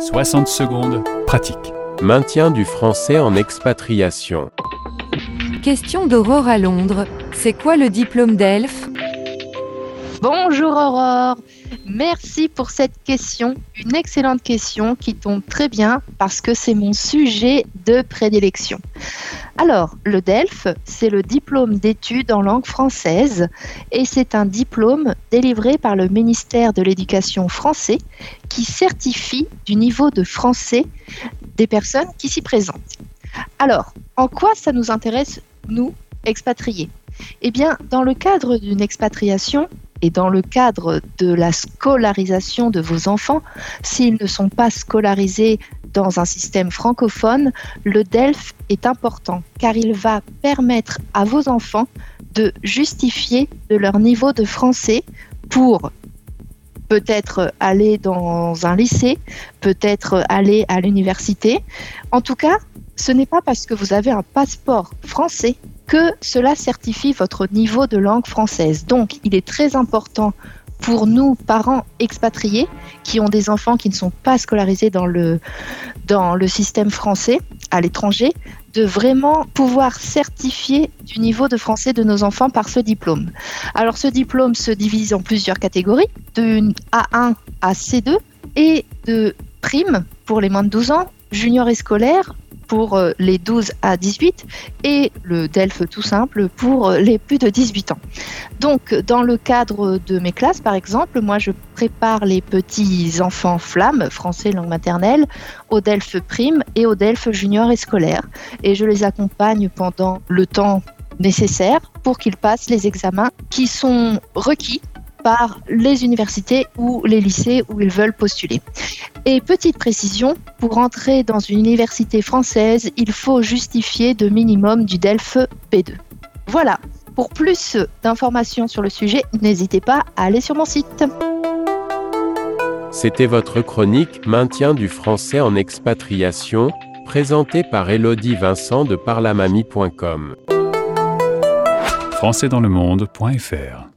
60 secondes, pratique. Maintien du français en expatriation. Question d'Aurore à Londres. C'est quoi le diplôme d'ELF Bonjour Aurore, merci pour cette question, une excellente question qui tombe très bien parce que c'est mon sujet de prédilection. Alors, le DELF, c'est le diplôme d'études en langue française et c'est un diplôme délivré par le ministère de l'Éducation français qui certifie du niveau de français des personnes qui s'y présentent. Alors, en quoi ça nous intéresse, nous, expatriés? Eh bien, dans le cadre d'une expatriation, et dans le cadre de la scolarisation de vos enfants, s'ils ne sont pas scolarisés dans un système francophone, le DELF est important car il va permettre à vos enfants de justifier de leur niveau de français pour peut-être aller dans un lycée, peut-être aller à l'université. En tout cas, ce n'est pas parce que vous avez un passeport français que cela certifie votre niveau de langue française. Donc, il est très important pour nous, parents expatriés, qui ont des enfants qui ne sont pas scolarisés dans le, dans le système français à l'étranger, de vraiment pouvoir certifier du niveau de français de nos enfants par ce diplôme. Alors ce diplôme se divise en plusieurs catégories, de A1 à C2 et de prime pour les moins de 12 ans, junior et scolaire, pour euh, les 12 à 18 et le DELF tout simple pour euh, les plus de 18 ans. Donc, dans le cadre de mes classes, par exemple, moi, je prépare les petits enfants flammes, français langue maternelle, au DELF prime et au DELF junior et scolaire. Et je les accompagne pendant le temps nécessaire pour qu'ils passent les examens qui sont requis par les universités ou les lycées où ils veulent postuler. Et petite précision, pour entrer dans une université française, il faut justifier de minimum du DELF B2. Voilà, pour plus d'informations sur le sujet, n'hésitez pas à aller sur mon site. C'était votre chronique Maintien du français en expatriation, présentée par Elodie Vincent de parlamami.com. Françaisdanslemonde.fr